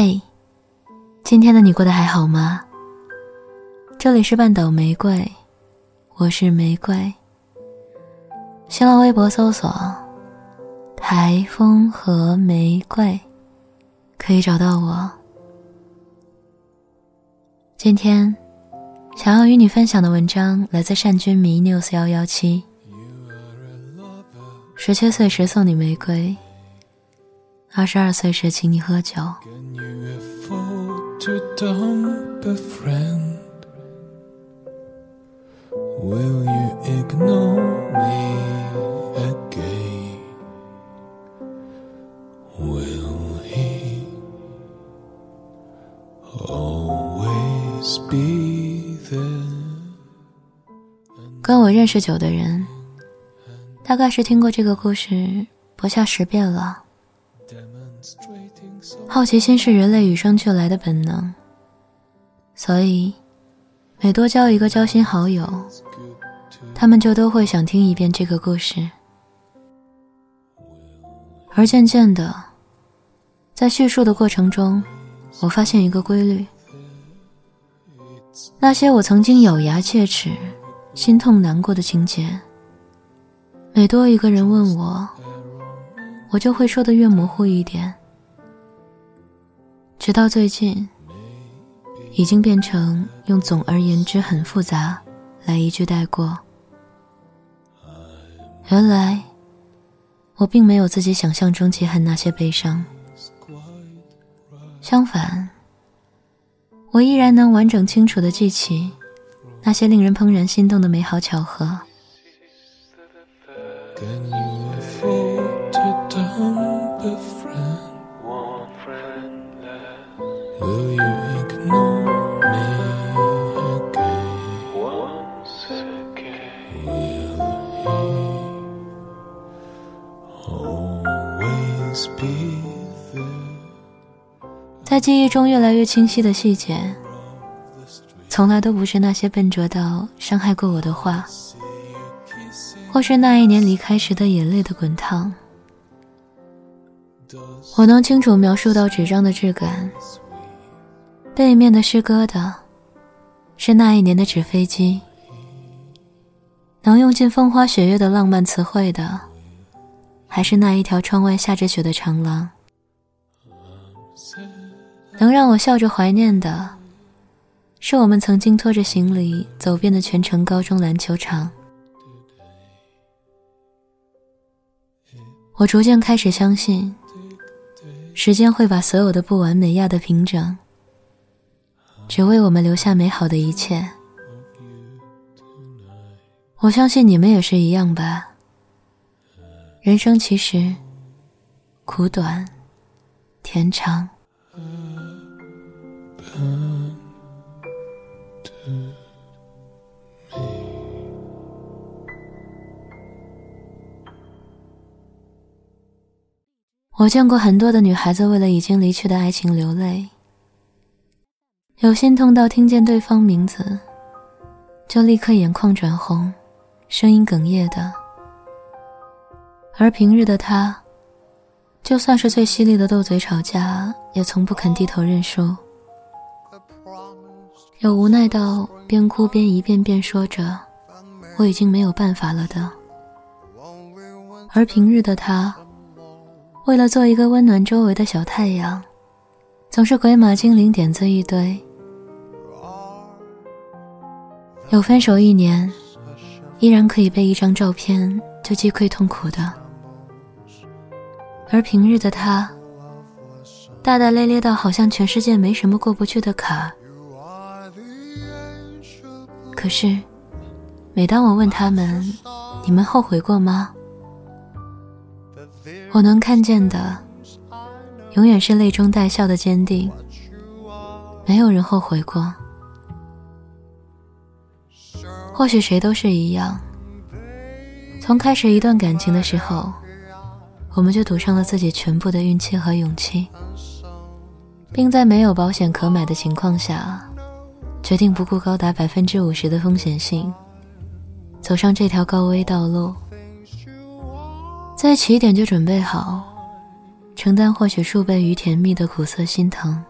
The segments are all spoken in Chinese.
嘿，今天的你过得还好吗？这里是半岛玫瑰，我是玫瑰。新浪微博搜索“台风和玫瑰”，可以找到我。今天想要与你分享的文章来自善君迷 news 幺幺七。十七岁时送你玫瑰，二十二岁时请你喝酒。跟我认识久的人。大概是听过这个故事不下十遍了。好奇心是人类与生俱来的本能，所以每多交一个交心好友，他们就都会想听一遍这个故事。而渐渐的，在叙述的过程中，我发现一个规律：那些我曾经咬牙切齿、心痛难过的情节。每多一个人问我，我就会说的越模糊一点，直到最近，已经变成用“总而言之很复杂”来一句带过。原来，我并没有自己想象中记恨那些悲伤，相反，我依然能完整清楚的记起那些令人怦然心动的美好巧合。在记忆中越来越清晰的细节，从来都不是那些笨拙到伤害过我的话。或是那一年离开时的眼泪的滚烫，我能清楚描述到纸张的质感。背面的诗歌的，是那一年的纸飞机。能用尽风花雪月的浪漫词汇的，还是那一条窗外下着雪的长廊。能让我笑着怀念的，是我们曾经拖着行李走遍的全城高中篮球场。我逐渐开始相信，时间会把所有的不完美压得平整，只为我们留下美好的一切。我相信你们也是一样吧。人生其实苦短，甜长。我见过很多的女孩子为了已经离去的爱情流泪，有心痛到听见对方名字就立刻眼眶转红，声音哽咽的；而平日的她，就算是最犀利的斗嘴吵架，也从不肯低头认输，有无奈到边哭边一遍遍说着“我已经没有办法了”的；而平日的他。为了做一个温暖周围的小太阳，总是鬼马精灵点子一堆。有分手一年，依然可以被一张照片就击溃痛苦的。而平日的他，大大咧咧到好像全世界没什么过不去的坎。可是，每当我问他们：“你们后悔过吗？”我能看见的，永远是泪中带笑的坚定。没有人后悔过。或许谁都是一样，从开始一段感情的时候，我们就赌上了自己全部的运气和勇气，并在没有保险可买的情况下，决定不顾高达百分之五十的风险性，走上这条高危道路。在起点就准备好，承担或许数倍于甜蜜的苦涩心疼。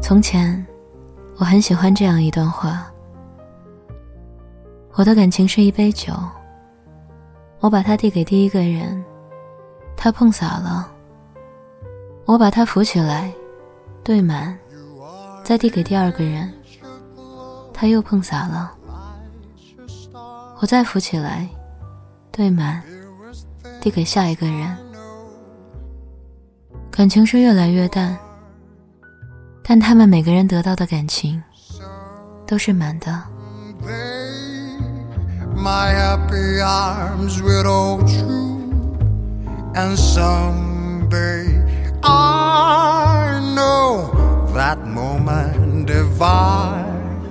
从前，我很喜欢这样一段话：我的感情是一杯酒，我把它递给第一个人，他碰洒了；我把它扶起来，兑满，再递给第二个人，他又碰洒了；我再扶起来，兑满，递给下一个人。感情是越来越淡。但他们每个人得到的感情都是满的。My happy arms will hold you, and someday I know that moment divine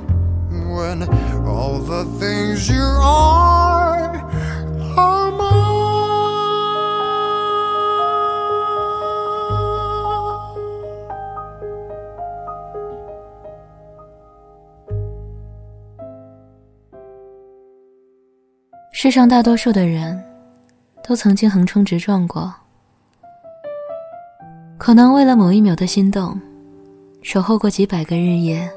when all the things you are are 世上大多数的人，都曾经横冲直撞过。可能为了某一秒的心动，守候过几百个日夜；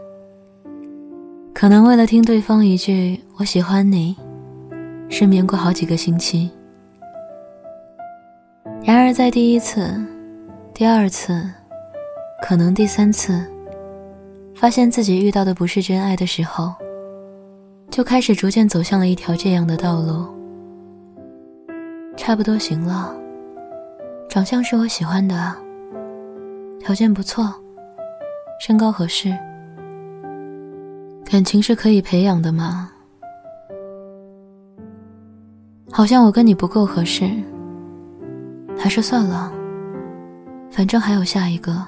可能为了听对方一句“我喜欢你”，失眠过好几个星期。然而，在第一次、第二次，可能第三次，发现自己遇到的不是真爱的时候，就开始逐渐走向了一条这样的道路，差不多行了。长相是我喜欢的，条件不错，身高合适，感情是可以培养的嘛？好像我跟你不够合适，还是算了，反正还有下一个。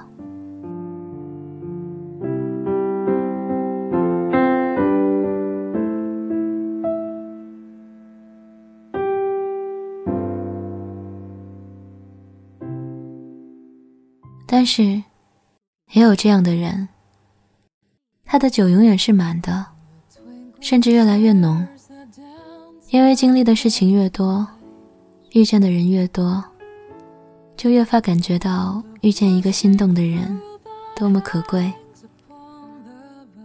但是，也有这样的人，他的酒永远是满的，甚至越来越浓。因为经历的事情越多，遇见的人越多，就越发感觉到遇见一个心动的人多么可贵。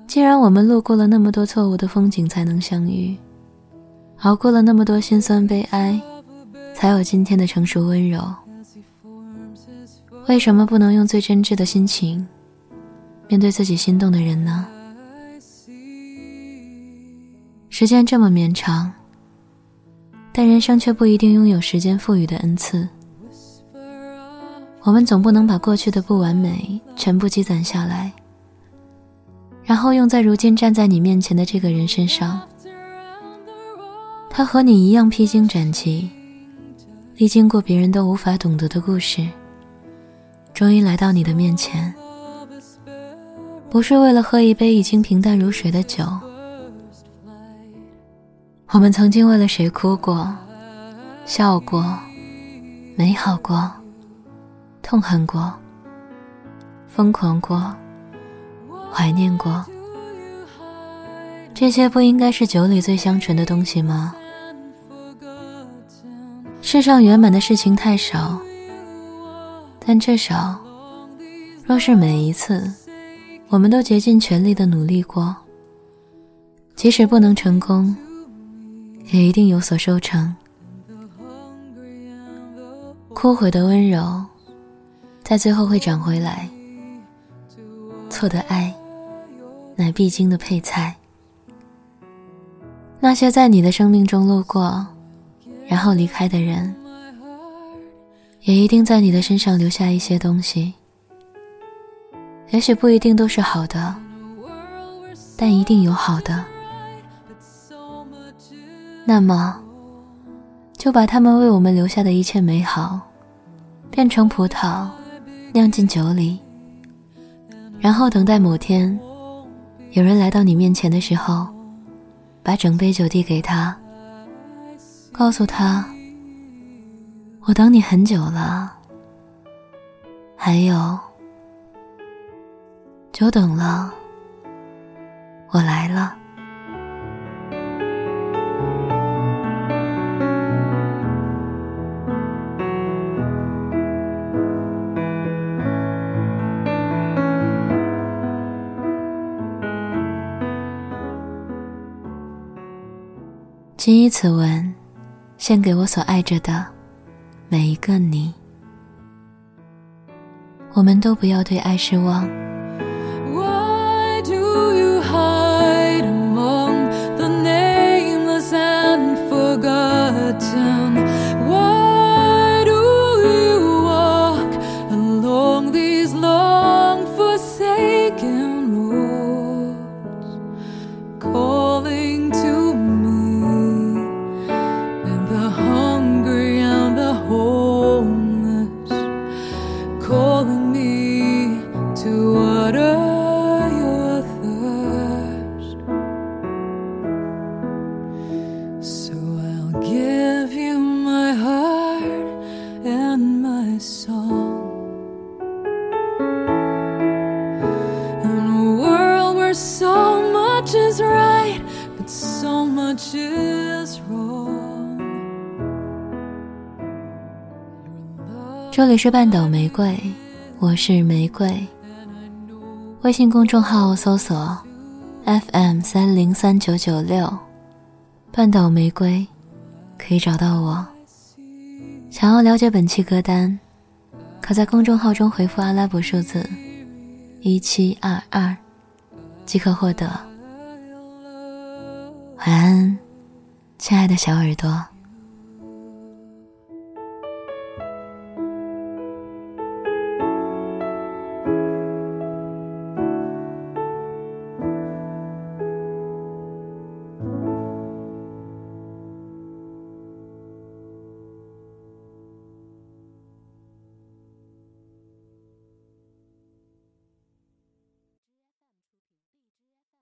既然我们路过了那么多错误的风景才能相遇，熬过了那么多心酸悲哀，才有今天的成熟温柔。为什么不能用最真挚的心情面对自己心动的人呢？时间这么绵长，但人生却不一定拥有时间赋予的恩赐。我们总不能把过去的不完美全部积攒下来，然后用在如今站在你面前的这个人身上。他和你一样披荆斩棘，历经过别人都无法懂得的故事。终于来到你的面前，不是为了喝一杯已经平淡如水的酒。我们曾经为了谁哭过、笑过、美好过、痛恨过、疯狂过、怀念过，这些不应该是酒里最香醇的东西吗？世上圆满的事情太少。但至少，若是每一次，我们都竭尽全力的努力过，即使不能成功，也一定有所收成。枯毁的温柔，在最后会长回来。错的爱，乃必经的配菜。那些在你的生命中路过，然后离开的人。也一定在你的身上留下一些东西，也许不一定都是好的，但一定有好的。那么，就把他们为我们留下的一切美好，变成葡萄，酿进酒里，然后等待某天，有人来到你面前的时候，把整杯酒递给他，告诉他。我等你很久了，还有，久等了，我来了。谨以此文，献给我所爱着的每一个你。我们都不要对爱失望。这里是半岛玫瑰，我是玫瑰。微信公众号搜索 FM 三零三九九六，半岛玫瑰可以找到我。想要了解本期歌单，可在公众号中回复阿拉伯数字一七二二，即可获得。晚安，亲爱的小耳朵。